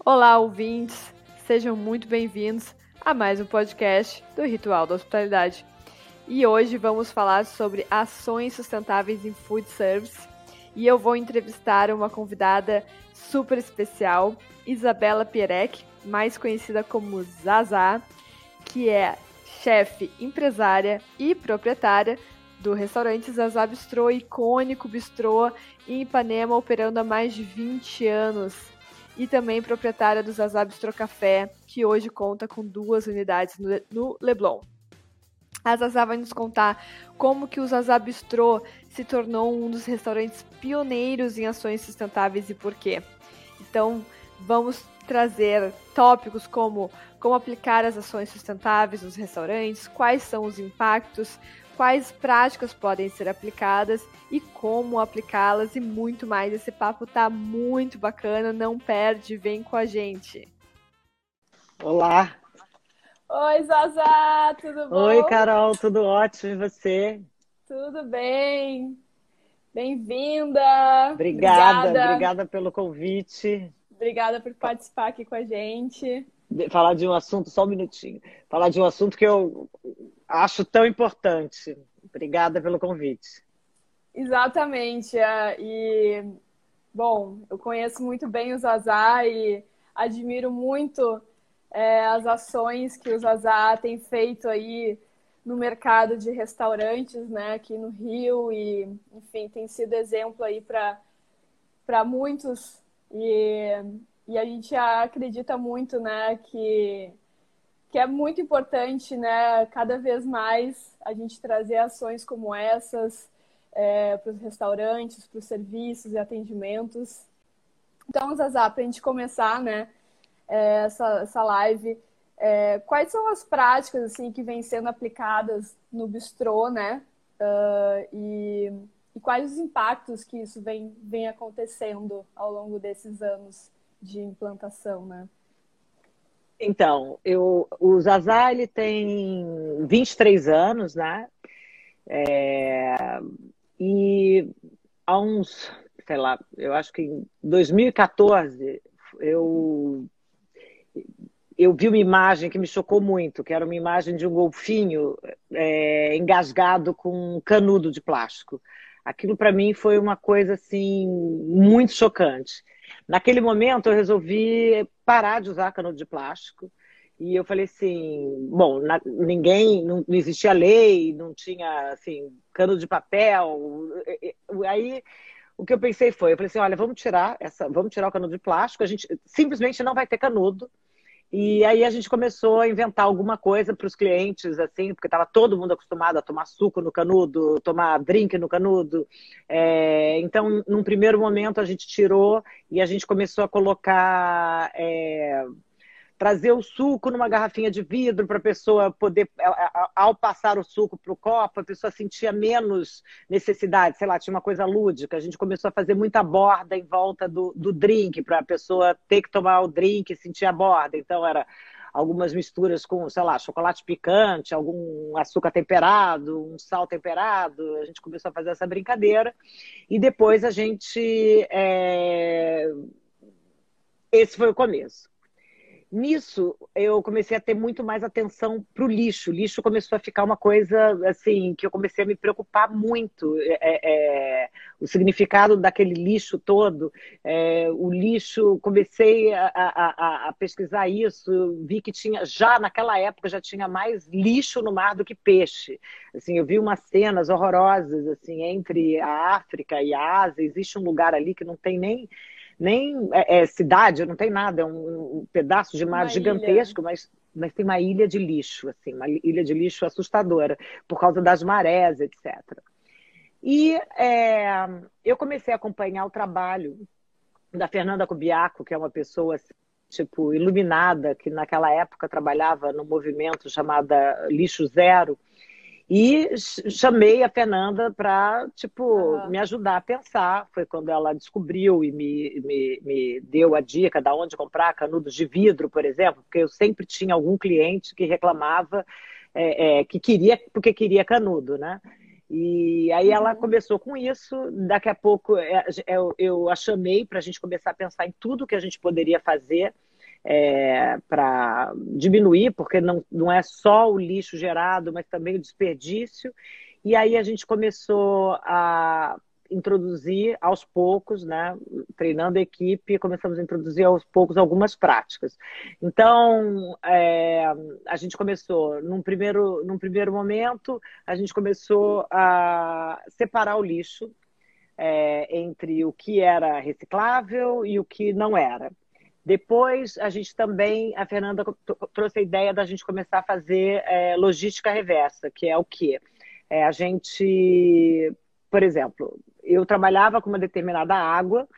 Olá, ouvintes! Sejam muito bem-vindos a mais um podcast do Ritual da Hospitalidade. E hoje vamos falar sobre ações sustentáveis em food service. E eu vou entrevistar uma convidada super especial, Isabela Pierec, mais conhecida como Zaza, que é chefe, empresária e proprietária do restaurante Zaza Bistrô, icônico bistrô em Ipanema, operando há mais de 20 anos. E também proprietária do Zaza Bistrô Café, que hoje conta com duas unidades no Leblon. A Zaza vai nos contar como que o Zaza Bistrô se tornou um dos restaurantes pioneiros em ações sustentáveis e por quê. Então, vamos trazer tópicos como como aplicar as ações sustentáveis nos restaurantes, quais são os impactos, quais práticas podem ser aplicadas e como aplicá-las e muito mais. Esse papo tá muito bacana, não perde, vem com a gente. Olá. Oi, Zaza, tudo bom? Oi, Carol, tudo ótimo e você? Tudo bem. Bem-vinda. Obrigada, obrigada, obrigada pelo convite. Obrigada por participar aqui com a gente. Falar de um assunto, só um minutinho. Falar de um assunto que eu acho tão importante. Obrigada pelo convite. Exatamente. É, e, bom, eu conheço muito bem o Zazá e admiro muito é, as ações que o Zazá tem feito aí no mercado de restaurantes, né, aqui no Rio e, enfim, tem sido exemplo aí para muitos e, e a gente acredita muito, né, que que é muito importante, né, cada vez mais a gente trazer ações como essas é, para os restaurantes, para os serviços e atendimentos. Então, Zazá, para a gente começar, né, é, essa, essa live, é, quais são as práticas assim que vêm sendo aplicadas no bistrô, né, uh, e, e quais os impactos que isso vem, vem acontecendo ao longo desses anos de implantação, né? Então, eu, o Zazá ele tem 23 anos, né? É, e há uns, sei lá, eu acho que em 2014 eu eu vi uma imagem que me chocou muito, que era uma imagem de um golfinho é, engasgado com um canudo de plástico. Aquilo para mim foi uma coisa assim muito chocante. Naquele momento eu resolvi parar de usar canudo de plástico. E eu falei assim, bom, na, ninguém, não, não, existia lei, não tinha, assim, cano de papel. Aí o que eu pensei foi, eu falei assim, olha, vamos tirar essa, vamos tirar o canudo de plástico, a gente simplesmente não vai ter canudo. E aí a gente começou a inventar alguma coisa para os clientes, assim, porque estava todo mundo acostumado a tomar suco no canudo, tomar drink no canudo. É, então, num primeiro momento, a gente tirou e a gente começou a colocar. É, trazer o suco numa garrafinha de vidro para a pessoa poder, ao passar o suco para o copo, a pessoa sentia menos necessidade, sei lá, tinha uma coisa lúdica. A gente começou a fazer muita borda em volta do, do drink, para a pessoa ter que tomar o drink e sentir a borda. Então, era algumas misturas com, sei lá, chocolate picante, algum açúcar temperado, um sal temperado. A gente começou a fazer essa brincadeira. E depois a gente. É... Esse foi o começo. Nisso, eu comecei a ter muito mais atenção para o lixo. O lixo começou a ficar uma coisa assim que eu comecei a me preocupar muito. É, é, é o significado daquele lixo todo. É, o lixo, comecei a, a, a, pesquisar isso, vi que tinha já naquela época já tinha mais lixo no mar do que peixe. Assim, eu vi umas cenas horrorosas assim entre a África e a Ásia. Existe um lugar ali que não tem nem nem é, é, cidade, não tem nada, é um, um pedaço de mar uma gigantesco, mas, mas tem uma ilha de lixo, assim, uma ilha de lixo assustadora, por causa das marés, etc. E é, eu comecei a acompanhar o trabalho da Fernanda Cubiaco, que é uma pessoa tipo iluminada, que naquela época trabalhava no movimento chamado Lixo Zero, e chamei a Fernanda para, tipo, uhum. me ajudar a pensar. Foi quando ela descobriu e me, me, me deu a dica de onde comprar canudos de vidro, por exemplo, porque eu sempre tinha algum cliente que reclamava é, é, que queria, porque queria canudo, né? E aí ela uhum. começou com isso. Daqui a pouco é, eu, eu a chamei para a gente começar a pensar em tudo que a gente poderia fazer é, para diminuir, porque não, não é só o lixo gerado, mas também o desperdício. E aí a gente começou a introduzir aos poucos, né, treinando a equipe, começamos a introduzir aos poucos algumas práticas. Então, é, a gente começou, num primeiro, num primeiro momento, a gente começou a separar o lixo é, entre o que era reciclável e o que não era. Depois, a gente também, a Fernanda trouxe a ideia da gente começar a fazer é, logística reversa, que é o quê? É, a gente, por exemplo, eu trabalhava com uma determinada água,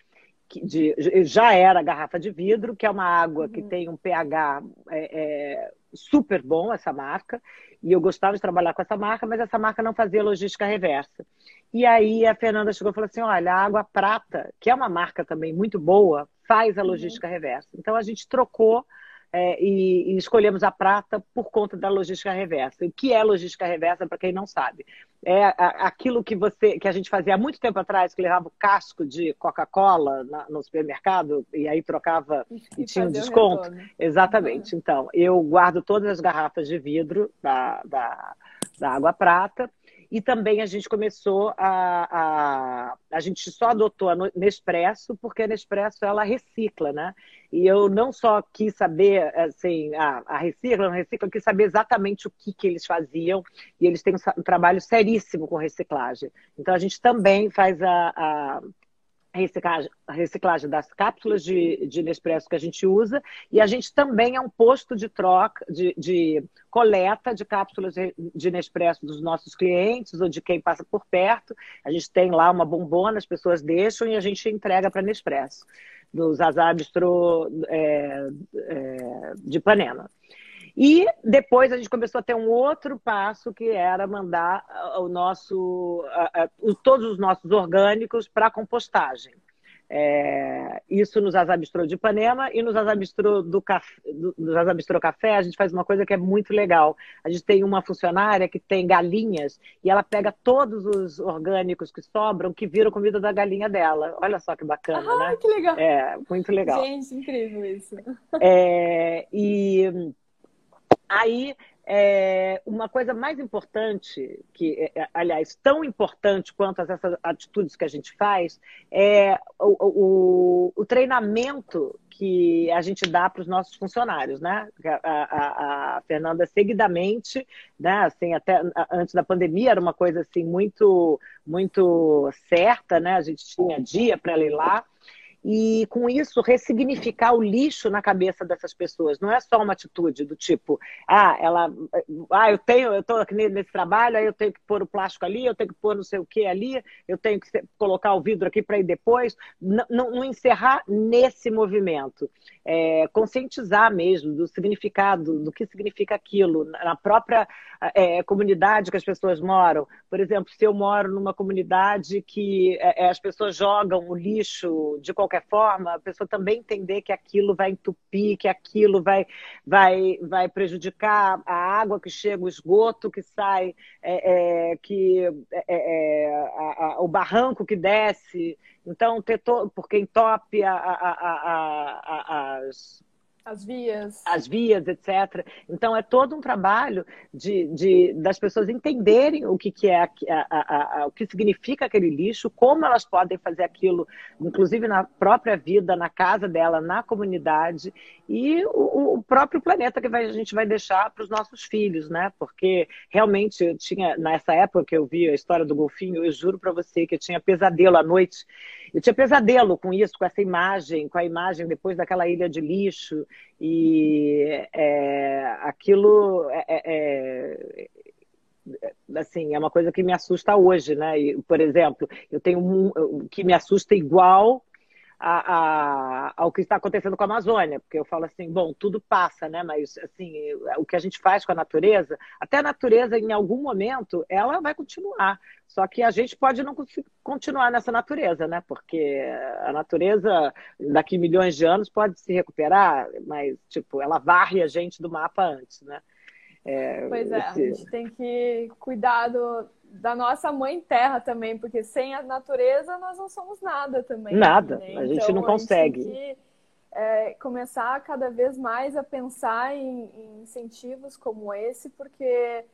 que de, já era garrafa de vidro, que é uma água que uhum. tem um pH é, é, super bom, essa marca, e eu gostava de trabalhar com essa marca, mas essa marca não fazia logística reversa. E aí a Fernanda chegou e falou assim: olha, a água prata, que é uma marca também muito boa, faz a uhum. logística uhum. reversa. Então a gente trocou é, e, e, escolhemos a prata por conta da logística reversa. O que é logística reversa, para quem não sabe? É aquilo que você que a gente fazia há muito tempo atrás, que levava o casco de Coca-Cola no supermercado e aí trocava e tinha um desconto. Exatamente. Uhum. Então, eu guardo todas as garrafas de vidro da, da, da água prata e também a gente começou a, a. A gente só adotou a Nespresso, porque a Nespresso ela recicla, né? E eu não só quis saber, assim, a, a recicla, não recicla, eu quis saber exatamente o que, que eles faziam. E eles têm um, um trabalho seríssimo com reciclagem. Então a gente também faz a, a reciclagem, reciclagem das cápsulas de, de Nespresso que a gente usa e a gente também é um posto de troca, de, de coleta de cápsulas de Nespresso dos nossos clientes ou de quem passa por perto. A gente tem lá uma bombona, as pessoas deixam e a gente entrega para Nespresso, dos Azabistro é, é, de Panema. E depois a gente começou a ter um outro passo que era mandar o nosso, todos os nossos orgânicos para compostagem. É, isso nos Azabistrô de Ipanema e nos Azabistrô do café, nos Azabistrô Café a gente faz uma coisa que é muito legal. A gente tem uma funcionária que tem galinhas e ela pega todos os orgânicos que sobram que viram comida da galinha dela. Olha só que bacana, ah, né? que legal. É, muito legal. Gente, incrível isso. É, Aí, é, uma coisa mais importante, que, é, é, aliás, tão importante quanto essas atitudes que a gente faz, é o, o, o treinamento que a gente dá para os nossos funcionários, né? A, a, a, Fernanda seguidamente, né? Assim, até antes da pandemia era uma coisa assim muito, muito certa, né? A gente tinha dia para ir lá e com isso ressignificar o lixo na cabeça dessas pessoas. Não é só uma atitude do tipo, ah, ela, ah, eu tenho, eu estou aqui nesse trabalho, aí eu tenho que pôr o plástico ali, eu tenho que pôr não sei o que ali, eu tenho que colocar o vidro aqui para ir depois. Não, não, não, encerrar nesse movimento, é, conscientizar mesmo do significado, do que significa aquilo na própria é, comunidade que as pessoas moram. Por exemplo, se eu moro numa comunidade que é, é as pessoas jogam o lixo de qualquer qualquer forma, a pessoa também entender que aquilo vai entupir, que aquilo vai, vai, vai prejudicar a água que chega, o esgoto que sai, é, é, que é, é a, a, o barranco que desce. Então, ter to... por quem tope a, as as vias. As vias, etc. Então, é todo um trabalho de, de das pessoas entenderem o que, que é, a, a, a, o que significa aquele lixo, como elas podem fazer aquilo, inclusive na própria vida, na casa dela, na comunidade, e o, o próprio planeta que vai, a gente vai deixar para os nossos filhos, né? Porque realmente eu tinha, nessa época que eu vi a história do golfinho, eu juro para você que eu tinha pesadelo à noite. Eu tinha pesadelo com isso, com essa imagem, com a imagem depois daquela ilha de lixo. E é, aquilo é, é, é, assim, é uma coisa que me assusta hoje, né? E, por exemplo, eu tenho um, que me assusta igual a, a, ao que está acontecendo com a Amazônia, porque eu falo assim, bom, tudo passa, né? Mas assim, o que a gente faz com a natureza, até a natureza, em algum momento, ela vai continuar. Só que a gente pode não continuar nessa natureza, né? Porque a natureza, daqui milhões de anos, pode se recuperar, mas, tipo, ela varre a gente do mapa antes, né? É, pois é, esse... a gente tem que cuidar do, da nossa mãe terra também, porque sem a natureza nós não somos nada também. Nada, né? a gente então, não consegue. A gente é, começar cada vez mais a pensar em, em incentivos como esse, porque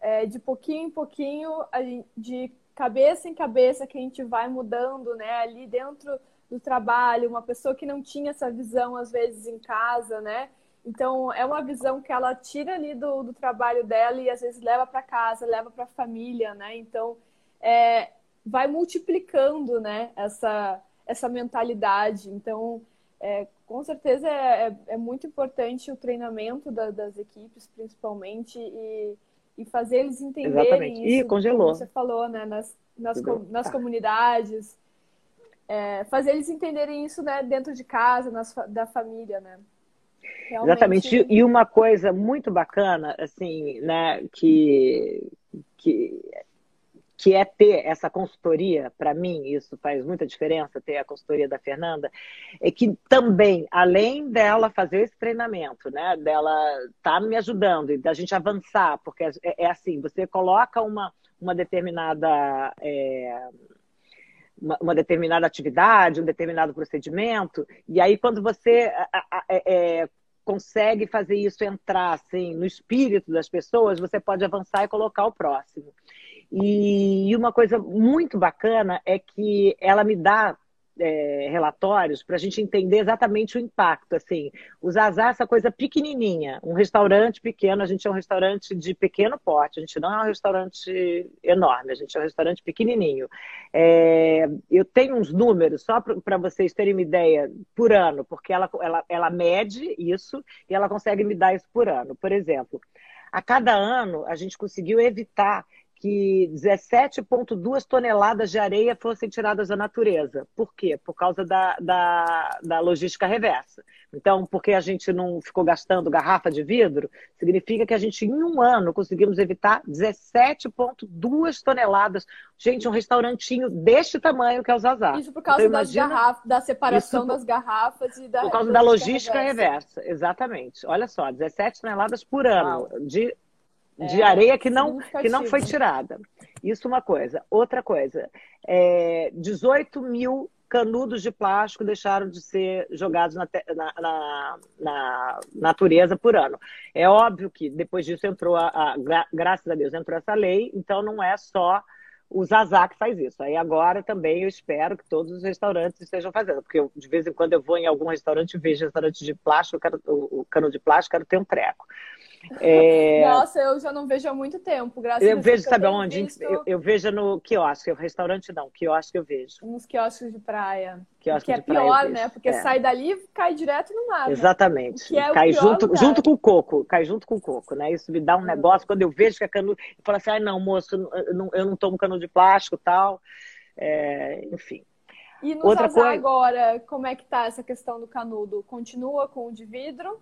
é, de pouquinho em pouquinho, gente, de cabeça em cabeça, que a gente vai mudando, né? Ali dentro do trabalho, uma pessoa que não tinha essa visão, às vezes, em casa, né? Então, é uma visão que ela tira ali do, do trabalho dela e às vezes leva para casa, leva para a família, né? Então, é, vai multiplicando, né? Essa, essa mentalidade. Então, é, com certeza é, é, é, muito importante o treinamento da, das equipes, principalmente, e, e fazer eles entenderem Exatamente. isso. E congelou. Como você falou, né? Nas, nas, com, nas tá. comunidades. É, fazer eles entenderem isso né, dentro de casa, nas, da família, né? Realmente... Exatamente. E uma coisa muito bacana, assim, né, que, que que é ter essa consultoria, para mim, isso faz muita diferença, ter a consultoria da Fernanda, é que também, além dela fazer esse treinamento, né, dela estar tá me ajudando e da gente avançar, porque é, é, assim, você coloca uma, uma determinada. É, uma, uma, determinada atividade, um determinado procedimento, e aí quando você é, consegue fazer isso entrar assim, no espírito das pessoas, você pode avançar e colocar o próximo. E uma coisa muito bacana é que ela me dá é, relatórios para a gente entender exatamente o impacto. Assim, o Zazá, essa coisa pequenininha, um restaurante pequeno, a gente é um restaurante de pequeno porte, a gente não é um restaurante enorme, a gente é um restaurante pequenininho. É, eu tenho uns números, só para vocês terem uma ideia, por ano, porque ela, ela, ela mede isso e ela consegue me dar isso por ano. Por exemplo, a cada ano a gente conseguiu evitar que 17,2 toneladas de areia fossem tiradas da natureza. Por quê? Por causa da, da, da, logística reversa. Então, porque a gente não ficou gastando garrafa de vidro, significa que a gente, em um ano, conseguimos evitar 17,2 toneladas. Gente, um restaurantinho deste tamanho que é o Zazá. Isso por causa então, das garrafas, da separação das garrafas e da. Por causa da logística reversa. reversa. Exatamente. Olha só, 17 toneladas por ano de de é, areia que não, que não foi tirada. Isso uma coisa. Outra coisa, é, 18 mil canudos de plástico deixaram de ser jogados na, na, na, na, natureza por ano. É óbvio que depois disso entrou, a, a, graças a Deus, entrou essa lei, então não é só o Zazá que faz isso. Aí agora também eu espero que todos os restaurantes estejam fazendo, porque eu, de vez em quando eu vou em algum restaurante e vejo restaurante de plástico, quero, o, o cano de plástico, quero ter um treco. É... Nossa, eu já não vejo há muito tempo, graças eu a Deus. Vejo, sabe onde? Visto... Eu, eu, vejo no quiosque, restaurante não, quiosque eu vejo. Uns quiosques de praia. Quiosque que é pior, né? Porque é. sai dali e cai direto no mar. Né? Exatamente. É cai junto, junto com o coco, cai junto com o coco, né? Isso me dá um uhum. negócio, quando eu vejo que é canudo, eu falo assim, ai não, moço, eu não, eu não tomo canudo de plástico tal. É, enfim. E no Outra coisa... agora, como é que tá essa questão do canudo? Continua com o de vidro?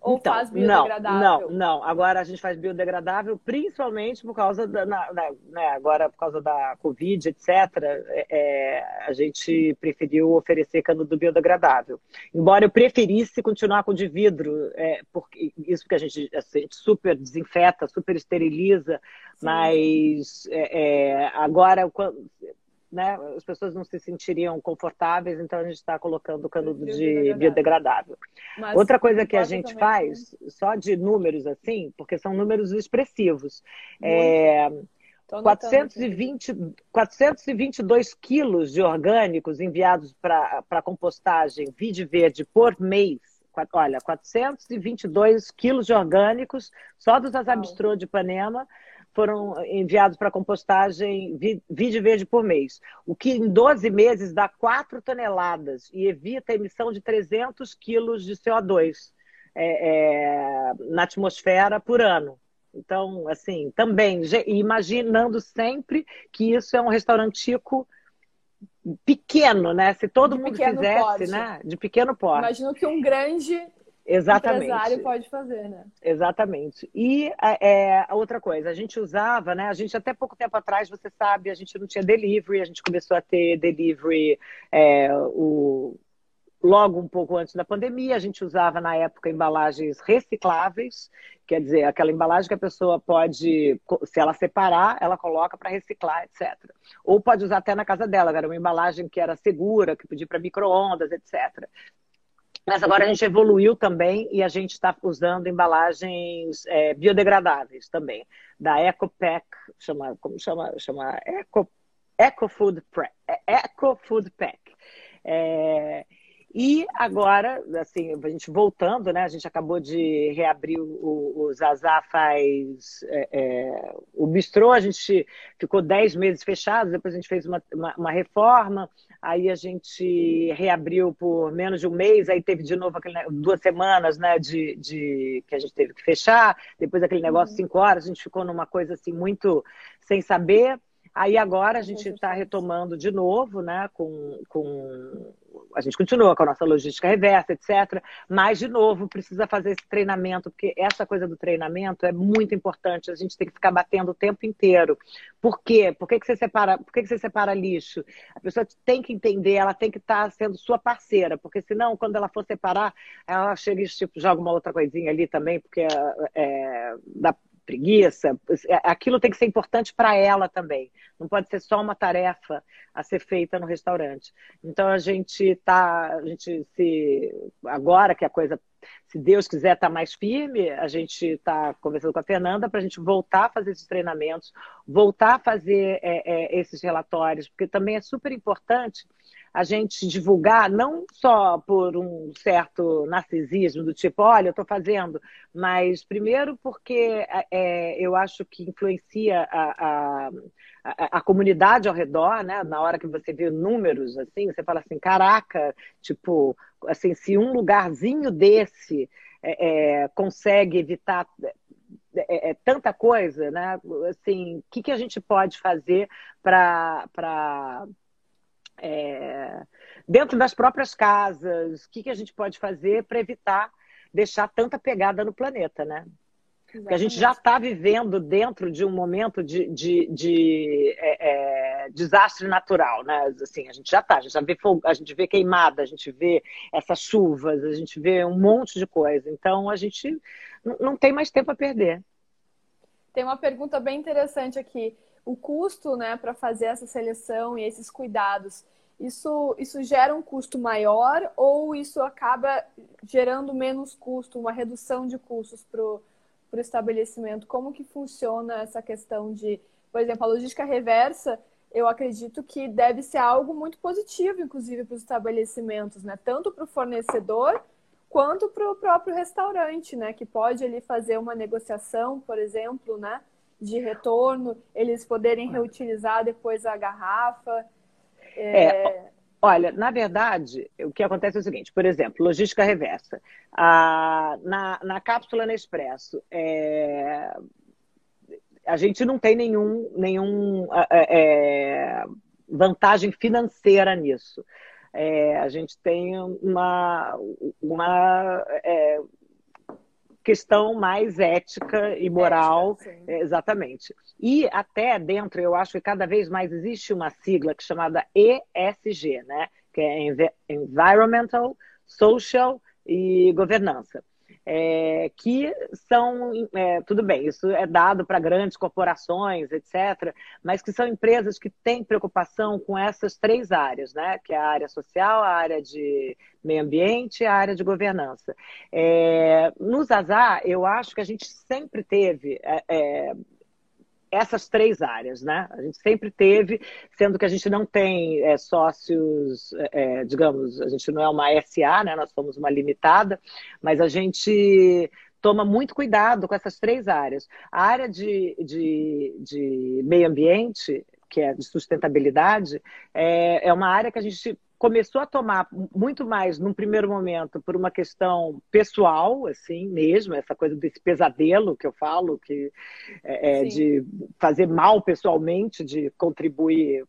Ou então, faz biodegradável? Não, não, não. Agora a gente faz biodegradável, principalmente por causa da, na, na, né, agora por causa da Covid, etc. É, é, a gente preferiu oferecer canudo biodegradável. Embora eu preferisse continuar com de vidro, é, porque, isso que a gente, a gente super desinfeta, super esteriliza, Sim. mas é, é agora né, as pessoas não se sentiriam confortáveis, então a gente está colocando o canudo de biodegradável. Mas, Outra coisa que a gente faz, só de números assim, porque são números expressivos, é, 420, 422 quilos de orgânicos enviados para compostagem vide verde por mês. Olha, 422 quilos de orgânicos só dos azabistrô de Ipanema foram enviados para compostagem vide verde por mês, o que em 12 meses dá 4 toneladas e evita a emissão de 300 quilos de CO2 é, é, na atmosfera por ano. Então, assim, também imaginando sempre que isso é um restaurantico pequeno, né? Se todo de mundo fizesse, né? De pequeno porte. Imagino que um grande Exatamente. empresário pode fazer, né? Exatamente. E é, a outra coisa, a gente usava, né? A gente até pouco tempo atrás, você sabe, a gente não tinha delivery, a gente começou a ter delivery é, o, logo um pouco antes da pandemia, a gente usava na época embalagens recicláveis, quer dizer, aquela embalagem que a pessoa pode, se ela separar, ela coloca para reciclar, etc. Ou pode usar até na casa dela, era uma embalagem que era segura, que podia para micro-ondas, etc. Mas agora a gente evoluiu também e a gente está usando embalagens é, biodegradáveis também, da EcoPack, chama, como chama? Chama Eco, Eco, Food, Food Pack. É, e agora, assim, a gente voltando, né? A gente acabou de reabrir o, o Zazá faz é, é, o bistrô, a gente ficou 10 meses fechado, depois a gente fez uma, uma, uma, reforma, aí a gente reabriu por menos de um mês, aí teve de novo aquele, duas semanas, né, de, de que a gente teve que fechar, depois aquele negócio uhum. cinco horas, a gente ficou numa coisa assim muito sem saber. Aí agora a gente está retomando de novo, né? Com, com a gente continua com a nossa logística reversa, etc. Mas de novo precisa fazer esse treinamento, porque essa coisa do treinamento é muito importante. A gente tem que ficar batendo o tempo inteiro. Por quê? Por que, que você separa? Por que, que você separa lixo? A pessoa tem que entender, ela tem que estar tá sendo sua parceira, porque senão quando ela for separar, ela chega e tipo joga uma outra coisinha ali também, porque é, dá preguiça, é, aquilo tem que ser importante para ela também. Não pode ser só uma tarefa a ser feita no restaurante. Então a gente tá, a gente se agora que a coisa, se Deus quiser, está mais firme, a gente está conversando com a Fernanda para a gente voltar a fazer esses treinamentos, voltar a fazer é, é, esses relatórios, porque também é super importante a gente divulgar, não só por um certo narcisismo, do tipo, olha, eu estou fazendo, mas primeiro porque é, eu acho que influencia a, a, a, comunidade ao redor, né? Na hora que você vê números, assim, você fala assim, caraca, tipo, assim, se um lugarzinho desse é, é, consegue evitar é, é, tanta coisa, né? Assim, o que, que a gente pode fazer para é, dentro das próprias casas, o que, que a gente pode fazer para evitar deixar tanta pegada no planeta, né? Porque a gente já está vivendo dentro de um momento de, de, de é, é, desastre natural, né? Assim, a gente já está, a gente já vê fogo, a gente vê queimada, a gente vê essas chuvas, a gente vê um monte de coisa. Então a gente não tem mais tempo a perder. Tem uma pergunta bem interessante aqui o custo né, para fazer essa seleção e esses cuidados, isso, isso gera um custo maior ou isso acaba gerando menos custo, uma redução de custos para o estabelecimento? Como que funciona essa questão de, por exemplo, a logística reversa, eu acredito que deve ser algo muito positivo, inclusive, para os estabelecimentos, né? Tanto para o fornecedor quanto para o próprio restaurante, né? Que pode ali fazer uma negociação, por exemplo, né? De retorno, eles poderem reutilizar depois a garrafa. É... é... Olha, na verdade, o que acontece é o seguinte, por exemplo, logística reversa. A, na, na cápsula Nespresso, é, a gente não tem nenhum, nenhum é, é, vantagem financeira nisso. É, a gente tem uma, uma é, questão mais ética e moral. Ética, exatamente. E até dentro, eu acho que cada vez mais existe uma sigla que é chamada ESG, né? que é Environmental, Social e Governança é, que são, é, tudo bem, isso é dado para grandes corporações, etc., mas que são empresas que têm preocupação com essas três áreas, né? que é a área social, a área de meio ambiente e a área de governança. É, no Zazá, eu acho que a gente sempre teve é, é, essas três áreas, né? A gente sempre teve, sendo que a gente não tem é, sócios, é, digamos, a gente não é uma SA, né? Nós somos uma limitada, mas a gente toma muito cuidado com essas três áreas. A área de, de, de meio ambiente, que é de sustentabilidade, é, é uma área que a gente começou a tomar muito mais num primeiro momento por uma questão pessoal, assim mesmo, essa coisa desse pesadelo que eu falo, que é, é de fazer mal pessoalmente, de contribuir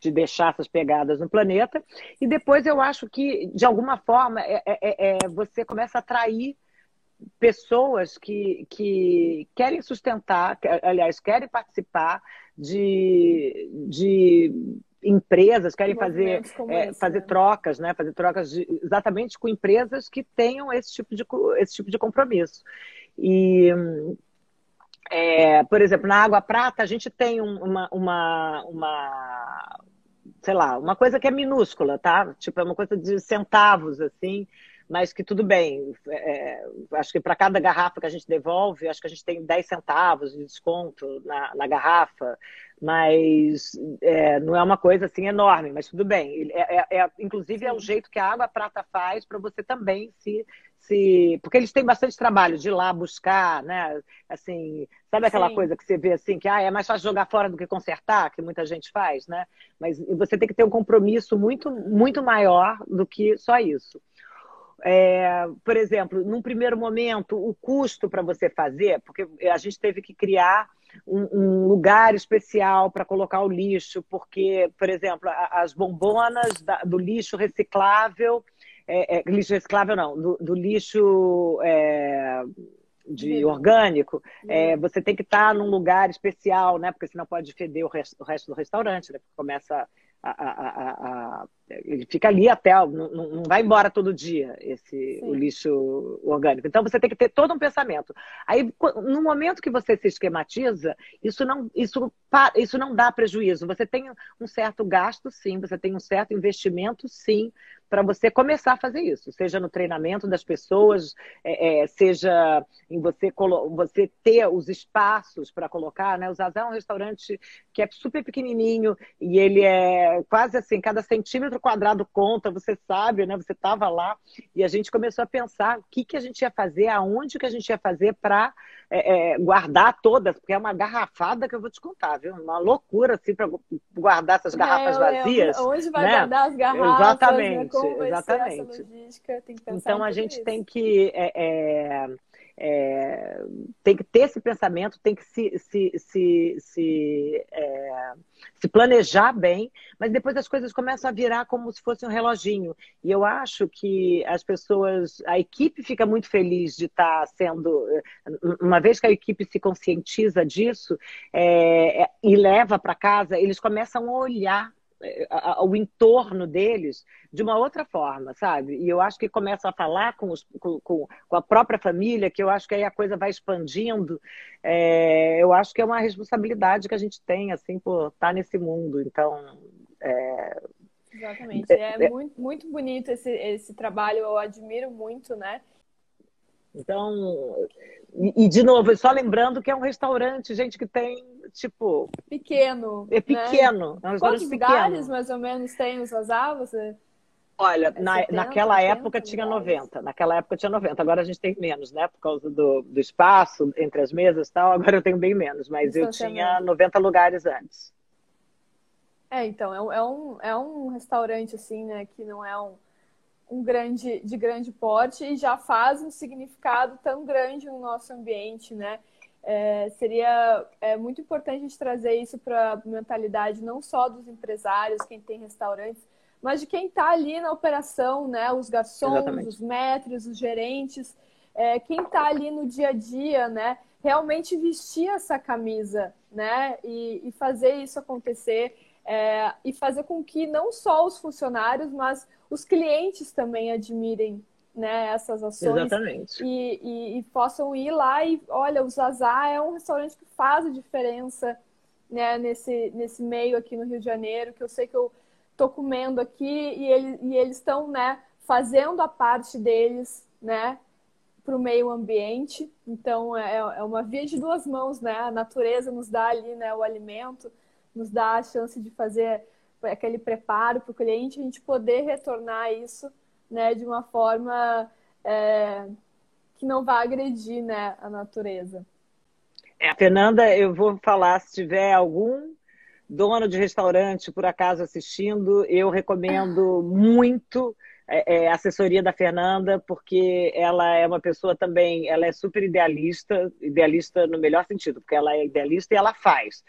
de deixar essas pegadas no planeta. E depois eu acho que, de alguma forma, é, é, é, é você começa a atrair pessoas que, que querem sustentar, aliás, querem participar de, de empresas querem fazer, é, esse, fazer né? trocas, né? Fazer trocas de, exatamente com empresas que tenham esse tipo de, esse tipo de compromisso. E, é, por exemplo, na Água Prata, a gente tem uma, uma, uma, sei lá, uma coisa que é minúscula, tá? Tipo, é uma coisa de centavos, assim, mas que tudo bem. É, acho que para cada garrafa que a gente devolve, acho que a gente tem 10 centavos de desconto na, na garrafa, mas é, não é uma coisa assim enorme, mas tudo bem. É, é, é inclusive, é o jeito que a Água Prata faz para você também se se. Porque eles têm bastante trabalho de ir lá buscar, né? Assim, sabe aquela Sim. coisa que você vê assim, que ah, é mais fácil jogar fora do que consertar, que muita gente faz, né? Mas você tem que ter um compromisso muito, muito maior do que só isso. É, por exemplo, num primeiro momento, o custo para você fazer, porque a gente teve que criar um, um lugar especial para colocar o lixo, porque, por exemplo, as bombonas da, do lixo reciclável é, é, lixo reciclável não, do, do lixo é, de orgânico, é, você tem que estar num lugar especial, né? Porque senão pode feder o resto, o resto do restaurante, né? Começa a, a, a, ele fica ali até, não, não vai embora todo dia esse o lixo orgânico. Então você tem que ter todo um pensamento. Aí, no momento que você se esquematiza, isso não, isso, isso não dá prejuízo. Você tem um certo gasto, sim, você tem um certo investimento, sim, para você começar a fazer isso, seja no treinamento das pessoas, é, é, seja em você, você ter os espaços para colocar, né? O Zazá é um restaurante que é super pequenininho e ele é quase assim, cada centímetro quadrado conta, você sabe, né? Você estava lá e a gente começou a pensar o que, que a gente ia fazer, aonde que a gente ia fazer para é, é, guardar todas, porque é uma garrafada que eu vou te contar, viu? Uma loucura assim para guardar essas garrafas é, vazias. Onde vai né? guardar as garrafas? Exatamente. Né? Como exatamente. Então a gente isso. tem que é, é, é, tem que ter esse pensamento, tem que se, se, se, se, é, se, planejar bem, mas depois as coisas começam a virar como se fosse um reloginho. E eu acho que as pessoas, a equipe fica muito feliz de estar sendo, uma vez que a equipe se conscientiza disso é, é e leva para casa, eles começam a olhar o entorno deles de uma outra forma, sabe? E eu acho que começa a falar com, os, com, com, a própria família, que eu acho que aí a coisa vai expandindo. É, eu acho que é uma responsabilidade que a gente tem, assim, por estar nesse mundo. Então. É... Exatamente. É, é muito, muito bonito esse, esse trabalho, eu admiro muito, né? Então, e, e, de novo, só lembrando que é um restaurante, gente, que tem, tipo. Pequeno. É pequeno. Né? É um Quantos lugares mais ou menos tem o Zazá? Você. Olha, é na, 70, naquela 80, época tinha 90. Naquela época tinha 90. Agora a gente tem menos, né? Por causa do, do espaço entre as mesas e tal. Agora eu tenho bem menos. Mas eu tinha 90 lugares antes. É, então, é é, um, é um restaurante, assim, né? Que não é um um grande, de grande porte e já faz um significado tão grande no nosso ambiente, né? É, seria é, muito importante a gente trazer isso para a mentalidade não só dos empresários, quem tem restaurantes, mas de quem está ali na operação, né? Os garçons, Exatamente. os metros, os gerentes, é, quem está ali no dia a dia, né? Realmente vestir essa camisa, né? E, e fazer isso acontecer é, e fazer com que não só os funcionários, mas os clientes também admirem né, essas ações Exatamente. E, e, e, possam ir lá e olha, o Zazá é um restaurante que faz a diferença né, nesse, nesse meio aqui no Rio de Janeiro, que eu sei que eu tô comendo aqui e, ele, e eles estão né, fazendo a parte deles né, para o meio ambiente. Então é, é uma via de duas mãos, né? A natureza nos dá ali né, o alimento, nos dá a chance de fazer aquele preparo para o cliente, a gente poder retornar isso né, de uma forma é, que não vá agredir né, a natureza. É, Fernanda, eu vou falar, se tiver algum dono de restaurante por acaso assistindo, eu recomendo muito é, é, assessoria da Fernanda, porque ela é uma pessoa também, ela é super idealista, idealista no melhor sentido, porque ela é idealista e ela faz.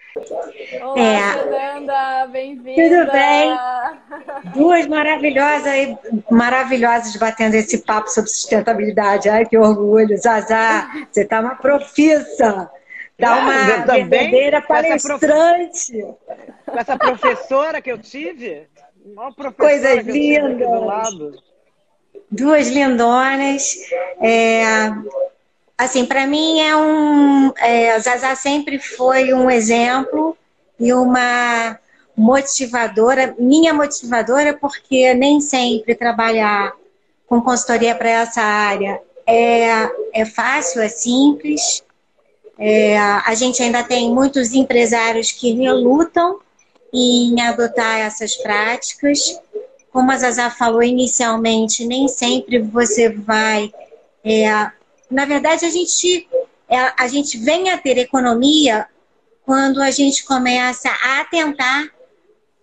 Olá, é. Fernanda, bem-vinda! Tudo bem? Duas maravilhosas, maravilhosas batendo esse papo sobre sustentabilidade. Ai, que orgulho! Zazá, você tá uma profissa! Dá uma verdadeira palestrante! Com essa professora que eu tive... Coisas lindas. Duas lindonas. É, assim, para mim é um. É, Zazá sempre foi um exemplo e uma motivadora, minha motivadora, porque nem sempre trabalhar com consultoria para essa área é, é fácil, é simples. É, a gente ainda tem muitos empresários que relutam em adotar essas práticas. Como a Zazá falou inicialmente, nem sempre você vai. É, na verdade, a gente, é, a gente vem a ter economia quando a gente começa a atentar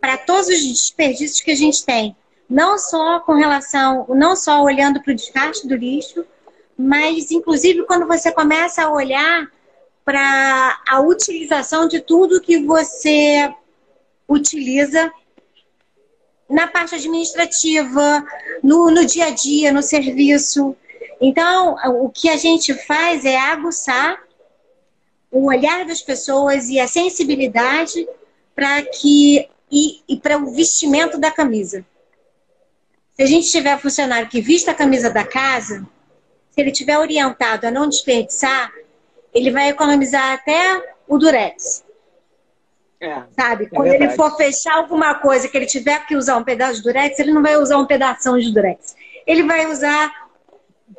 para todos os desperdícios que a gente tem. Não só com relação, não só olhando para o descarte do lixo, mas inclusive quando você começa a olhar para a utilização de tudo que você utiliza na parte administrativa, no, no dia a dia, no serviço. Então, o que a gente faz é aguçar o olhar das pessoas e a sensibilidade para que e, e para o vestimento da camisa. Se a gente tiver funcionário que vista a camisa da casa, se ele tiver orientado a não desperdiçar, ele vai economizar até o durex. É, Sabe? É Quando verdade. ele for fechar alguma coisa que ele tiver que usar um pedaço de durex, ele não vai usar um pedaço de durex. Ele vai usar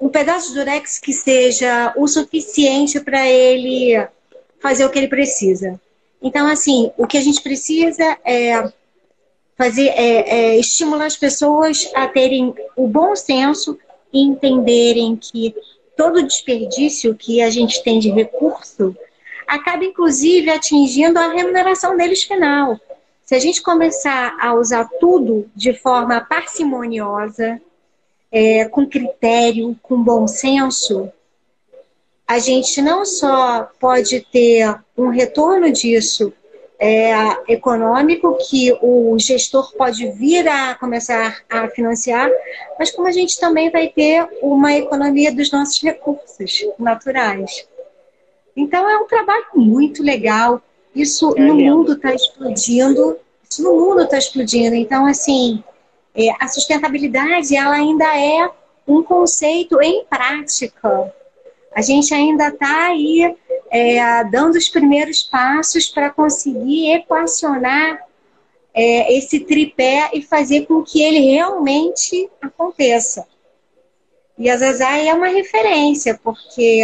um pedaço de durex que seja o suficiente para ele fazer o que ele precisa. Então, assim, o que a gente precisa é fazer, é, é estimular as pessoas a terem o bom senso e entenderem que todo desperdício que a gente tem de recurso acaba, inclusive, atingindo a remuneração deles final. Se a gente começar a usar tudo de forma parcimoniosa, é, com critério, com bom senso, a gente não só pode ter um retorno disso é, econômico, que o gestor pode vir a começar a financiar, mas como a gente também vai ter uma economia dos nossos recursos naturais. Então é um trabalho muito legal. Isso é no mundo está explodindo. Isso no mundo está explodindo. Então, assim, é, a sustentabilidade ela ainda é um conceito em prática a gente ainda está aí é, dando os primeiros passos para conseguir equacionar é, esse tripé e fazer com que ele realmente aconteça. E a Zazai é uma referência, porque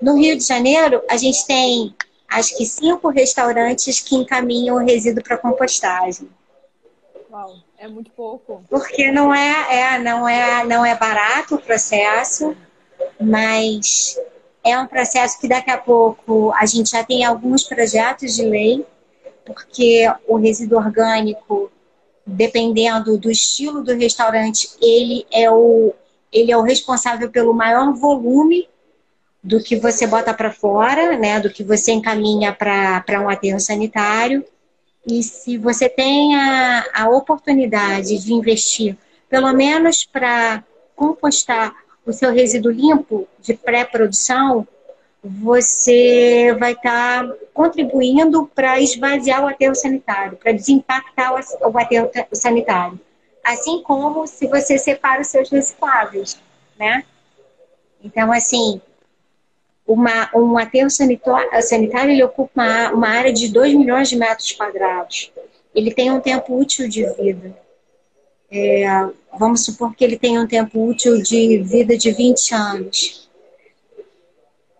no Rio de Janeiro a gente tem acho que cinco restaurantes que encaminham o resíduo para compostagem. Uau, é muito pouco. Porque não é, é, não é, não é barato o processo mas é um processo que daqui a pouco a gente já tem alguns projetos de lei, porque o resíduo orgânico, dependendo do estilo do restaurante, ele é o, ele é o responsável pelo maior volume do que você bota para fora, né, do que você encaminha para um aterro sanitário. E se você tem a, a oportunidade de investir, pelo menos para compostar o seu resíduo limpo de pré-produção, você vai estar tá contribuindo para esvaziar o aterro sanitário, para desimpactar o aterro sanitário. Assim como se você separa os seus recicláveis, né? Então, assim, uma, um aterro sanitário, ele ocupa uma, uma área de 2 milhões de metros quadrados. Ele tem um tempo útil de vida é, vamos supor que ele tenha um tempo útil de vida de 20 anos.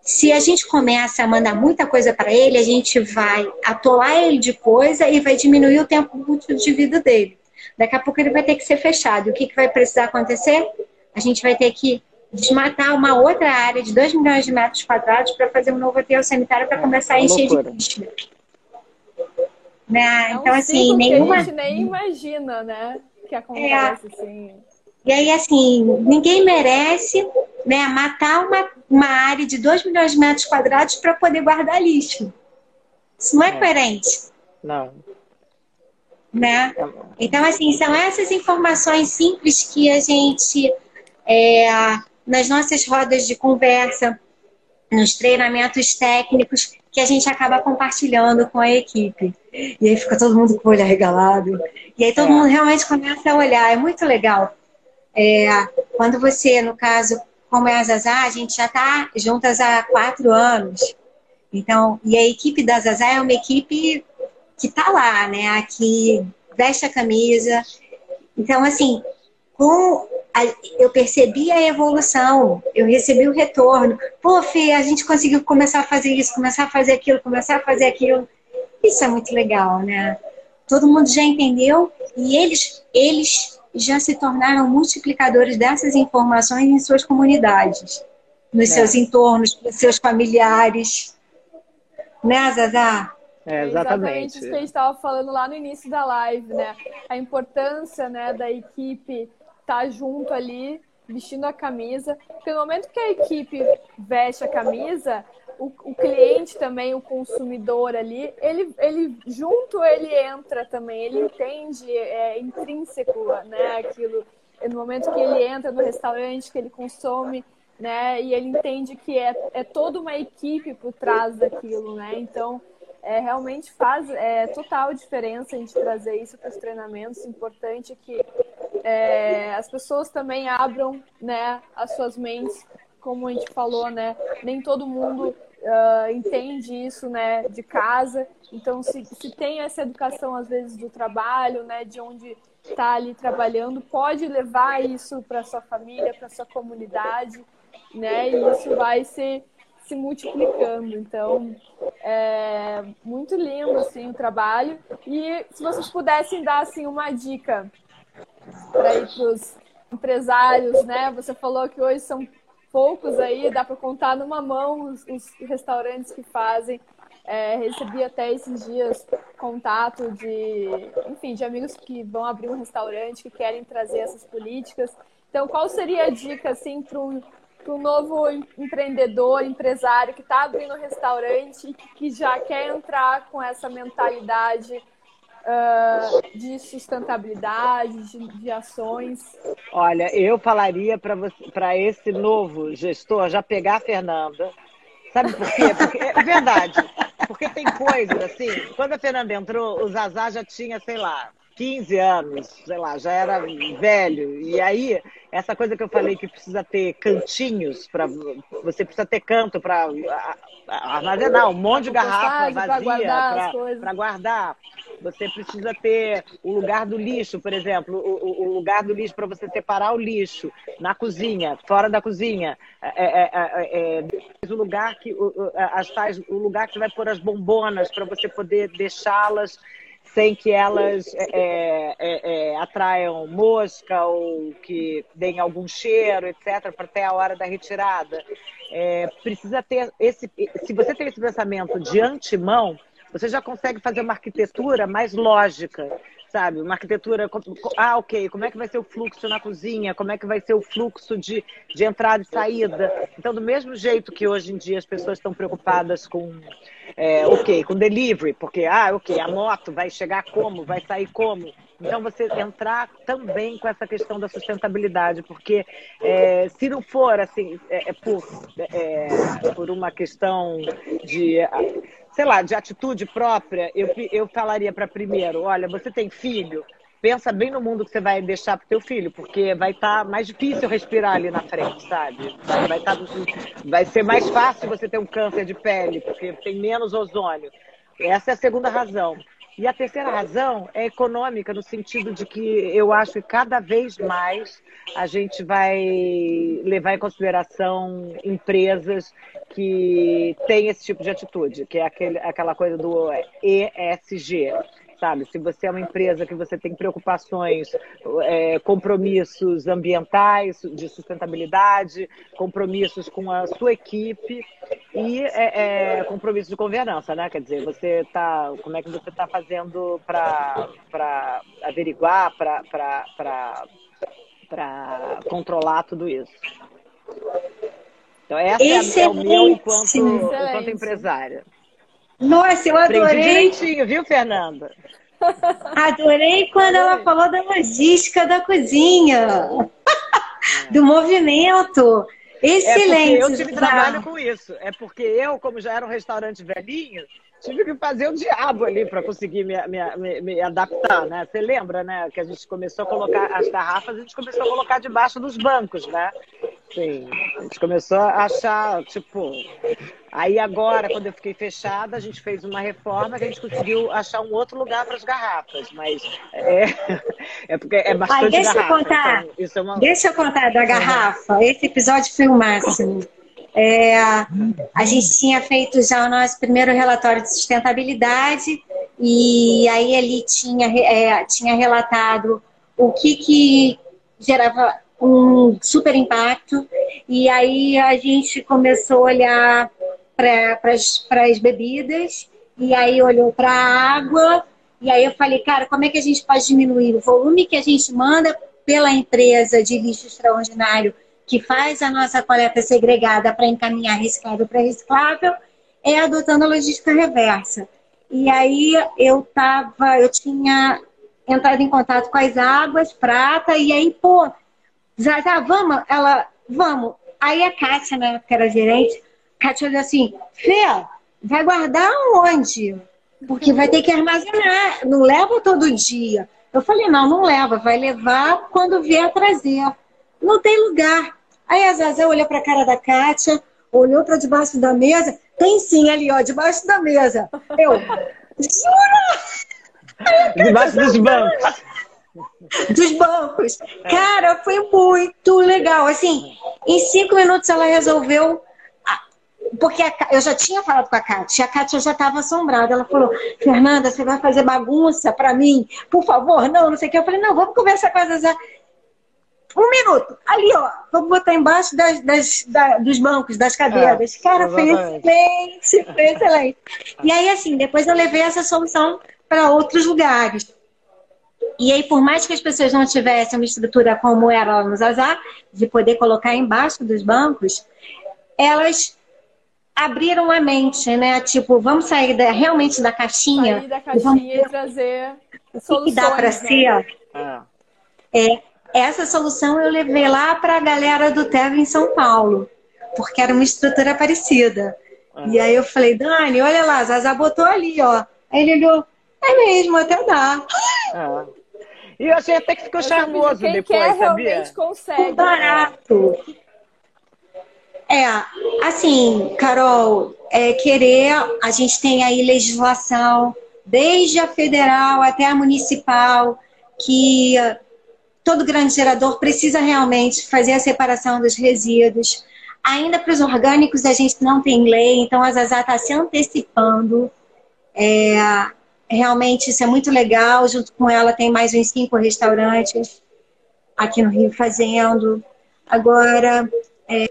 Se a gente começa a mandar muita coisa para ele, a gente vai atolar ele de coisa e vai diminuir o tempo útil de vida dele. Daqui a pouco ele vai ter que ser fechado. E o que, que vai precisar acontecer? A gente vai ter que desmatar uma outra área de 2 milhões de metros quadrados para fazer um novo aterro sanitário para começar a encher de lixo. Né? É um então, assim, nenhuma. A gente nem imagina, né? que acontece, é. assim. E aí, assim, ninguém merece né, matar uma, uma área de 2 milhões de metros quadrados para poder guardar lixo. Isso não é, é. coerente. Não. Né? Então, assim, são essas informações simples que a gente, é, nas nossas rodas de conversa, nos treinamentos técnicos, que a gente acaba compartilhando com a equipe. E aí fica todo mundo com o olho arregalado. E aí todo é. mundo realmente começa a olhar. É muito legal. É, quando você, no caso, como é a Zazá, a gente já está juntas há quatro anos. Então, e a equipe da Zazá é uma equipe que está lá, né? Que veste a camisa. Então, assim, com a, eu percebi a evolução, eu recebi o retorno. Pô, Fê, a gente conseguiu começar a fazer isso, começar a fazer aquilo, começar a fazer aquilo. Isso é muito legal, né? Todo mundo já entendeu e eles, eles já se tornaram multiplicadores dessas informações em suas comunidades, nos é. seus entornos, nos seus familiares. Né, Zazá? É, exatamente. exatamente isso que a gente estava falando lá no início da live, né? A importância né, da equipe estar tá junto ali, vestindo a camisa. Porque no momento que a equipe veste a camisa, o, o cliente também, o consumidor ali, ele, ele junto ele entra também, ele entende, é intrínseco, né? Aquilo. No momento que ele entra no restaurante, que ele consome né? E ele entende que é, é toda uma equipe por trás daquilo, né? Então, é, realmente faz é, total diferença a gente trazer isso para os treinamentos. Importante que é, as pessoas também abram né, as suas mentes, como a gente falou, né? Nem todo mundo uh, entende isso né, de casa. Então, se, se tem essa educação, às vezes, do trabalho, né, de onde está ali trabalhando, pode levar isso para sua família, para sua comunidade, né? E isso vai ser se multiplicando. Então, é muito lindo assim o trabalho. E se vocês pudessem dar assim uma dica para ir para os empresários, né? Você falou que hoje são poucos aí, dá para contar numa mão os, os restaurantes que fazem. É, recebi até esses dias contato de, enfim, de amigos que vão abrir um restaurante, que querem trazer essas políticas. Então, qual seria a dica assim para um para um novo empreendedor, empresário que está abrindo um restaurante e que já quer entrar com essa mentalidade uh, de sustentabilidade, de, de, ações? Olha, eu falaria para esse novo gestor já pegar a Fernanda. Sabe por quê? Porque, é verdade. Porque tem coisas assim. Quando a Fernanda entrou, o Zazá já tinha, sei lá, 15 anos, sei lá, já era velho. E aí, essa coisa que eu falei que precisa ter cantinhos para você precisa ter canto para armazenar um monte de garrafa vazia para guardar. Você precisa ter o lugar do lixo, por exemplo, o, o lugar do lixo para você separar o lixo na cozinha, fora da cozinha. É, é, é, é o lugar que as tais, o lugar que você vai pôr as bombonas para você poder deixá-las sem que elas é, é, é, é, atraiam mosca ou que deem algum cheiro, etc., até a hora da retirada. É, precisa ter esse. Se você tem esse pensamento de antemão, você já consegue fazer uma arquitetura mais lógica, sabe? Uma arquitetura. Ah, ok, como é que vai ser o fluxo na cozinha? Como é que vai ser o fluxo de, de entrada e saída? Então, do mesmo jeito que hoje em dia as pessoas estão preocupadas com é, ok, com delivery, porque, ah, ok, a moto vai chegar como, vai sair como. Então, você entrar também com essa questão da sustentabilidade, porque é, se não for, assim, é, é por, é, por uma questão de, sei lá, de atitude própria, eu, eu falaria para primeiro, olha, você tem filho? pensa bem no mundo que você vai deixar pro teu filho, porque vai estar tá mais difícil respirar ali na frente, sabe? Vai, tá, vai ser mais fácil você ter um câncer de pele, porque tem menos ozônio. Essa é a segunda razão. E a terceira razão é econômica, no sentido de que eu acho que cada vez mais a gente vai levar em consideração empresas que têm esse tipo de atitude, que é aquele, aquela coisa do ESG, sabe? Se você é uma empresa que você tem preocupações, é, compromissos ambientais, de sustentabilidade, compromissos com a sua equipe e é, é, compromissos de governança, né? Quer dizer, você tá, como é que você está fazendo para averiguar, para controlar tudo isso? Então, essa é, é o meu enquanto, enquanto empresária. Nossa, eu adorei. Aprendi direitinho, viu, Fernanda? Adorei quando ela falou da logística da cozinha, do movimento. Excelente. É eu tive trabalho com isso. É porque eu, como já era um restaurante velhinho, tive que fazer o diabo ali para conseguir me, me, me, me, adaptar, né? Você lembra, né? Que a gente começou a colocar as garrafas, a gente começou a colocar debaixo dos bancos, né? Sim, a gente começou a achar, tipo. Aí agora, quando eu fiquei fechada, a gente fez uma reforma que a gente conseguiu achar um outro lugar para as garrafas, mas é, é porque é bastante Ai, deixa garrafa, Eu contar, então, é uma... Deixa eu contar da garrafa. Esse episódio foi o máximo. É, a gente tinha feito já o nosso primeiro relatório de sustentabilidade e aí ele tinha, é, tinha relatado o que, que gerava um super impacto e aí a gente começou a olhar para as bebidas e aí olhou para a água e aí eu falei, cara, como é que a gente pode diminuir o volume que a gente manda pela empresa de lixo extraordinário que faz a nossa coleta segregada para encaminhar reciclável para reciclável, é adotando a logística reversa. E aí eu tava, eu tinha entrado em contato com as águas, prata, e aí, pô, já, vamos, ela, vamos. Aí a Kátia, né, que era gerente, a Kátia olhou assim, Fê, vai guardar onde? Porque vai ter que armazenar, não leva todo dia. Eu falei, não, não leva, vai levar quando vier trazer. Não tem lugar. Aí a Zazé olhou para a cara da Kátia, olhou para debaixo da mesa. Tem sim ali, ó, debaixo da mesa. Eu, jura? Debaixo dos bancos. Dos bancos. Cara, foi muito legal. Assim, em cinco minutos ela resolveu porque a, eu já tinha falado com a Kátia, a Kátia já estava assombrada. Ela falou: Fernanda, você vai fazer bagunça para mim? Por favor, não, não sei o que. Eu falei: não, vamos conversar com a. Um minuto. Ali, ó. Vamos botar embaixo das, das, da, dos bancos, das cadeiras. É, Cara, foi excelente, foi excelente. E aí, assim, depois eu levei essa solução para outros lugares. E aí, por mais que as pessoas não tivessem uma estrutura como era lá no Zazar, de poder colocar embaixo dos bancos, elas abriram a mente, né? Tipo, vamos sair da, realmente da caixinha. Sair da caixinha e, vamos... e trazer soluções. O que dá para né? ser? É. é essa solução eu levei lá para a galera do TEV em São Paulo, porque era uma estrutura parecida. E aí eu falei, Dani, olha lá, Zaza botou ali, ó. Aí ele olhou, é mesmo, até dá. É. E eu achei até que ficou eu charmoso quem depois, quer, sabia? realmente consegue. Barato. É, assim, Carol, é querer, a gente tem aí legislação, desde a federal até a municipal, que todo grande gerador precisa realmente fazer a separação dos resíduos. Ainda para os orgânicos a gente não tem lei, então a Zazá está se antecipando. É, realmente isso é muito legal. Junto com ela tem mais uns cinco restaurantes aqui no Rio fazendo. Agora, é,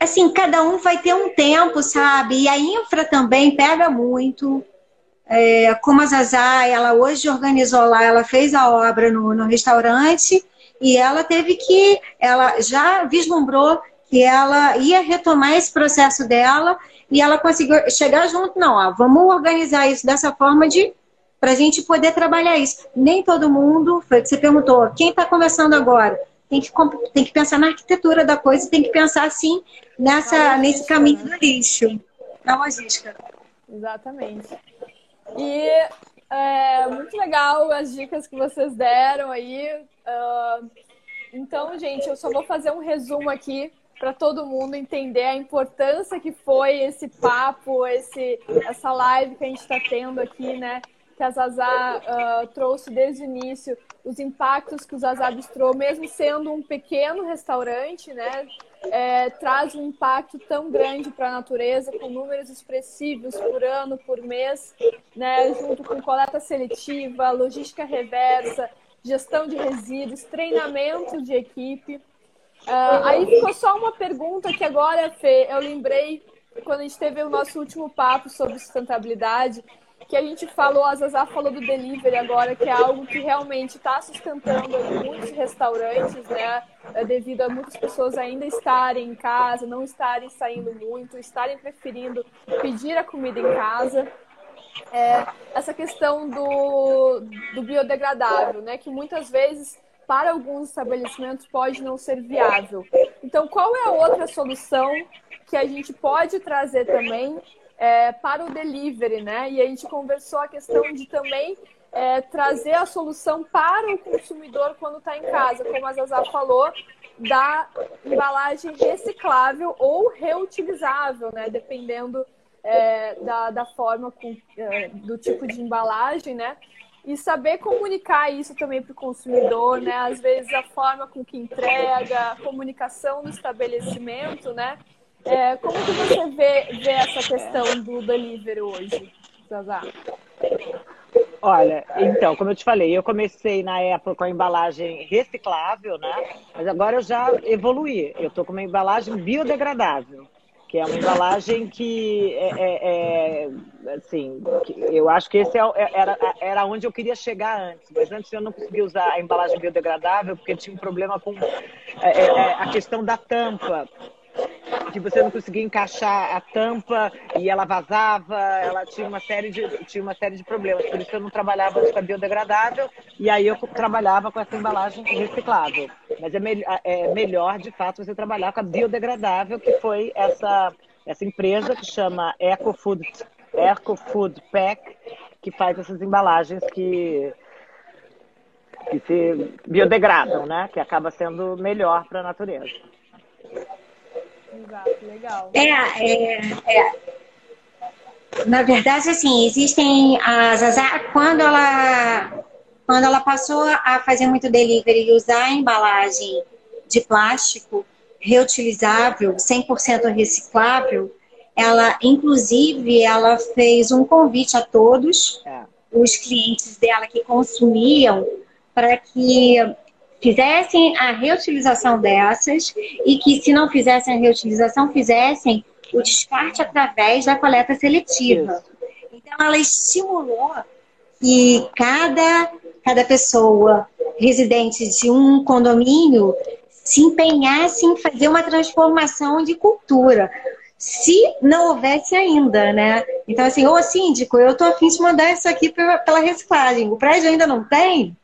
assim, cada um vai ter um tempo, sabe? E a infra também pega muito. É, como a Zazá, ela hoje organizou lá, ela fez a obra no, no restaurante e ela teve que, ela já vislumbrou que ela ia retomar esse processo dela e ela conseguiu chegar junto, não, ó, vamos organizar isso dessa forma de para a gente poder trabalhar isso. Nem todo mundo, foi o que você perguntou, quem está começando agora? Tem que, tem que pensar na arquitetura da coisa, tem que pensar assim nessa, nesse caminho do lixo, na logística. Exatamente. E é muito legal as dicas que vocês deram aí. Uh, então, gente, eu só vou fazer um resumo aqui para todo mundo entender a importância que foi esse papo, esse, essa live que a gente está tendo aqui, né? Que a Zazá uh, trouxe desde o início, os impactos que o Zazá bistrou, mesmo sendo um pequeno restaurante, né? é, traz um impacto tão grande para a natureza, com números expressivos por ano, por mês, né, junto com coleta seletiva, logística reversa, gestão de resíduos, treinamento de equipe. Uh, aí ficou só uma pergunta que agora, Fê, eu lembrei quando a gente teve o nosso último papo sobre sustentabilidade, que a gente falou, a Zazá falou do delivery agora, que é algo que realmente está sustentando muitos restaurantes, né? É devido a muitas pessoas ainda estarem em casa, não estarem saindo muito, estarem preferindo pedir a comida em casa. É, essa questão do, do biodegradável, né? Que muitas vezes para alguns estabelecimentos pode não ser viável. Então, qual é a outra solução que a gente pode trazer também é, para o delivery, né? E a gente conversou a questão de também é, trazer a solução para o consumidor quando está em casa, como a Zazá falou, da embalagem reciclável ou reutilizável, né? Dependendo é, da, da forma, com, é, do tipo de embalagem, né? E saber comunicar isso também para o consumidor, né? Às vezes a forma com que entrega, a comunicação no estabelecimento, né? É, como que você vê, vê essa questão do delivery hoje, Zazá? Olha, então, como eu te falei, eu comecei na época com a embalagem reciclável, né? Mas agora eu já evoluí. Eu estou com uma embalagem biodegradável, que é uma embalagem que é, é, é assim, eu acho que esse é, é, era, era onde eu queria chegar antes. Mas antes eu não conseguia usar a embalagem biodegradável porque tinha um problema com é, a questão da tampa que você não conseguia encaixar a tampa e ela vazava, ela tinha uma série de, tinha uma série de problemas. Por isso eu não trabalhava com a biodegradável e aí eu trabalhava com essa embalagem reciclável. Mas é, me, é melhor, de fato, você trabalhar com a biodegradável, que foi essa, essa empresa que chama EcoFood, EcoFood Pack, que faz essas embalagens que que se biodegradam, né? Que acaba sendo melhor para a natureza. Exato, legal. É, é, é. Na verdade, assim, existem as, as quando ela quando ela passou a fazer muito delivery e usar a embalagem de plástico reutilizável, 100% reciclável, ela, inclusive, ela fez um convite a todos é. os clientes dela que consumiam para que fizessem a reutilização dessas e que, se não fizessem a reutilização, fizessem o descarte através da coleta seletiva. Então, ela estimulou que cada, cada pessoa residente de um condomínio se empenhasse em fazer uma transformação de cultura. Se não houvesse ainda, né? Então, assim, ô síndico, eu tô afim de mandar isso aqui pela reciclagem. O prédio ainda não tem?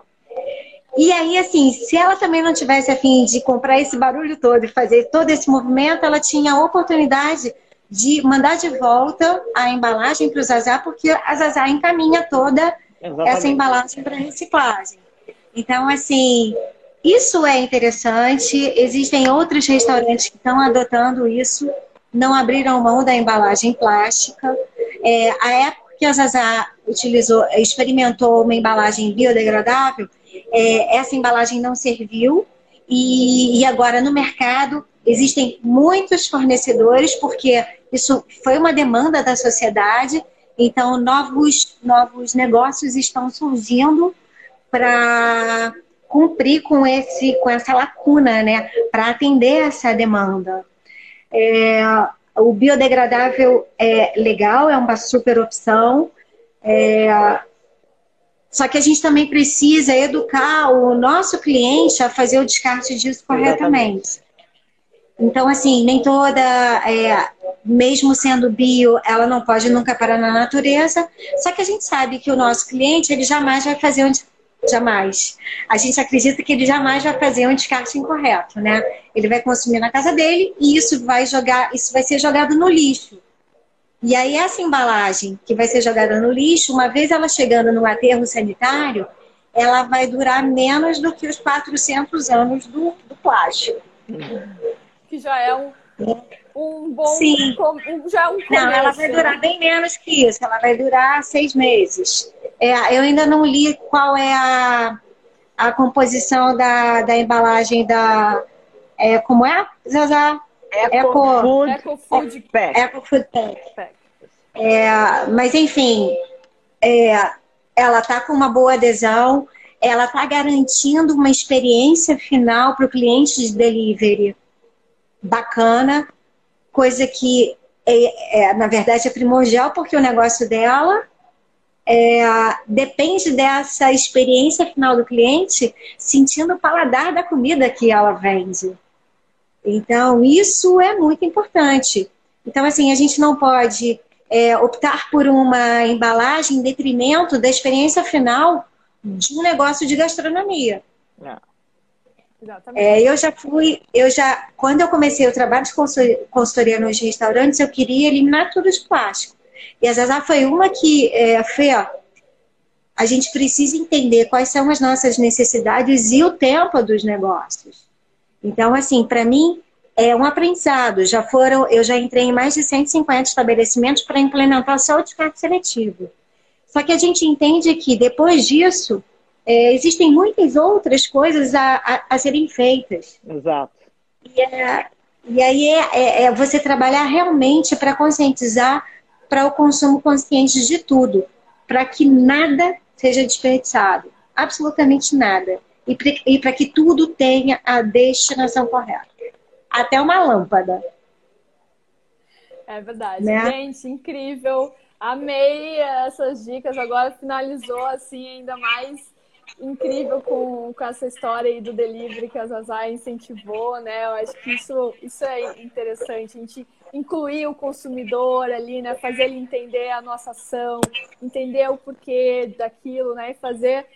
E aí, assim, se ela também não tivesse a fim de comprar esse barulho todo e fazer todo esse movimento, ela tinha a oportunidade de mandar de volta a embalagem para o Zazá, porque a Zazá encaminha toda Exatamente. essa embalagem para reciclagem. Então, assim, isso é interessante. Existem outros restaurantes que estão adotando isso, não abriram mão da embalagem plástica. É, a época que a Zazá utilizou, experimentou uma embalagem biodegradável, é, essa embalagem não serviu e, e agora no mercado existem muitos fornecedores, porque isso foi uma demanda da sociedade, então novos, novos negócios estão surgindo para cumprir com, esse, com essa lacuna, né? para atender essa demanda. É, o biodegradável é legal, é uma super opção. É, só que a gente também precisa educar o nosso cliente a fazer o descarte disso corretamente. Então, assim, nem toda, é, mesmo sendo bio, ela não pode nunca parar na natureza. Só que a gente sabe que o nosso cliente, ele jamais vai fazer um jamais. A gente acredita que ele jamais vai fazer um descarte incorreto, né? Ele vai consumir na casa dele e isso vai jogar, isso vai ser jogado no lixo. E aí essa embalagem que vai ser jogada no lixo, uma vez ela chegando no aterro sanitário, ela vai durar menos do que os 400 anos do, do plástico. Que já é um, um bom... Sim. Um, já um começo. Não, ela vai durar bem menos que isso. Ela vai durar seis meses. É, eu ainda não li qual é a, a composição da, da embalagem da... É, como é, Zazá? Eco, Food, Eco Food Pack. Eco Food Pack. É, mas, enfim, é, ela está com uma boa adesão, ela está garantindo uma experiência final para o cliente de delivery bacana, coisa que, é, é, na verdade, é primordial, porque o negócio dela é, depende dessa experiência final do cliente sentindo o paladar da comida que ela vende. Então, isso é muito importante. Então, assim, a gente não pode é, optar por uma embalagem em detrimento da experiência final de um negócio de gastronomia. Não. É, eu já fui, eu já, quando eu comecei o trabalho de consultoria nos restaurantes, eu queria eliminar tudo de plástico. E a Zazá foi uma que, é, Fê, ó, a gente precisa entender quais são as nossas necessidades e o tempo dos negócios. Então, assim, para mim é um aprendizado. Já foram, eu já entrei em mais de 150 estabelecimentos para implementar só o descarte seletivo. Só que a gente entende que depois disso é, existem muitas outras coisas a, a, a serem feitas. Exato. E, é, e aí é, é, é você trabalhar realmente para conscientizar para o consumo consciente de tudo, para que nada seja desperdiçado, absolutamente nada, e para que tudo tenha a destinação correta, até uma lâmpada. É verdade, né? gente, incrível. Amei essas dicas. Agora finalizou assim ainda mais incrível com, com essa história aí do delivery que a Zazá incentivou, né? Eu acho que isso, isso é interessante. A gente incluir o consumidor ali, né? Fazer ele entender a nossa ação, entender o porquê daquilo, né? E fazer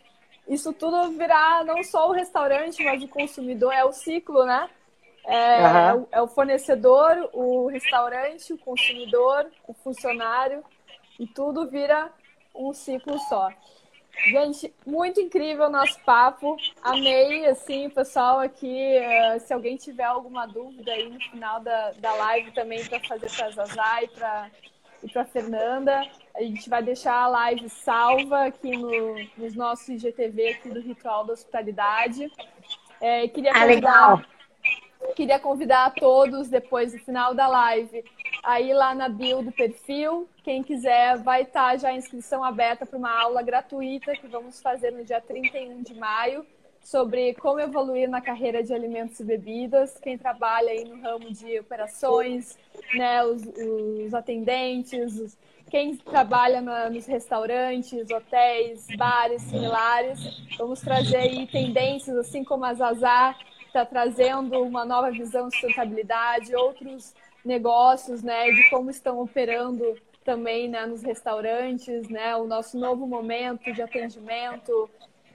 isso tudo virar não só o restaurante, mas o consumidor, é o ciclo, né? É, uhum. é, o, é o fornecedor, o restaurante, o consumidor, o funcionário, e tudo vira um ciclo só. Gente, muito incrível o nosso papo. Amei, assim, pessoal aqui. Uh, se alguém tiver alguma dúvida aí no final da, da live também para fazer para a Zazá e para e para Fernanda, a gente vai deixar a live salva aqui no, nos nossos IGTV aqui do Ritual da Hospitalidade. É, queria convidar, ah, legal. Queria convidar a todos, depois do final da live, aí lá na bio do perfil. Quem quiser, vai estar tá já a inscrição aberta para uma aula gratuita que vamos fazer no dia 31 de maio sobre como evoluir na carreira de alimentos e bebidas. Quem trabalha aí no ramo de operações, né, os, os atendentes, os, quem trabalha na, nos restaurantes, hotéis, bares similares. Vamos trazer aí tendências, assim como a Zazá está trazendo uma nova visão de sustentabilidade, outros negócios, né, de como estão operando também né, nos restaurantes, né, o nosso novo momento de atendimento,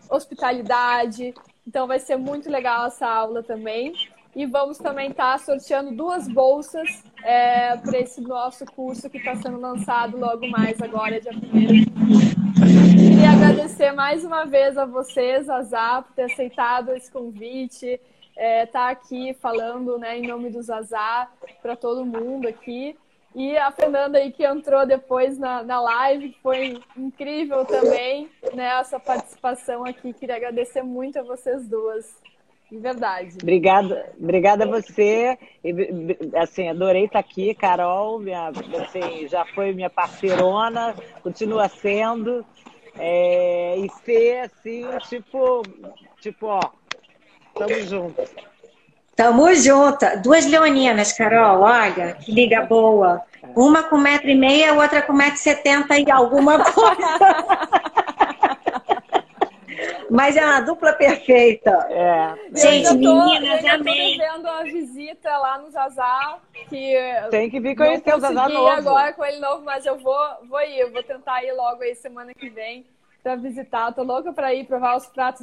hospitalidade. Então vai ser muito legal essa aula também. E vamos também estar tá sorteando duas bolsas é, para esse nosso curso que está sendo lançado logo mais agora, dia 1 Queria agradecer mais uma vez a vocês, a Zap, por ter aceitado esse convite, é, tá aqui falando né, em nome do Zazá para todo mundo aqui. E a Fernanda aí que entrou depois na, na live, foi incrível também, né, essa participação aqui. Queria agradecer muito a vocês duas. De verdade. Obrigada, obrigada a você. Assim, adorei estar aqui, Carol. Minha, assim, já foi minha parceirona, continua sendo. É, e ser assim, tipo, tipo, ó, Tamo junto. Tamo junto. Duas leoninas, Carol, olha, que liga boa. Uma com metro e meia, outra com metro e setenta e alguma coisa. Mas é uma dupla perfeita. É. Gente, eu tô, meninas, eu amei. Eu vendo a visita lá no Zazá, que Tem que vir conhecer o Zazá novo. agora com ele novo, mas eu vou, vou ir, eu vou tentar ir logo aí semana que vem para visitar. tô louca para ir provar os pratos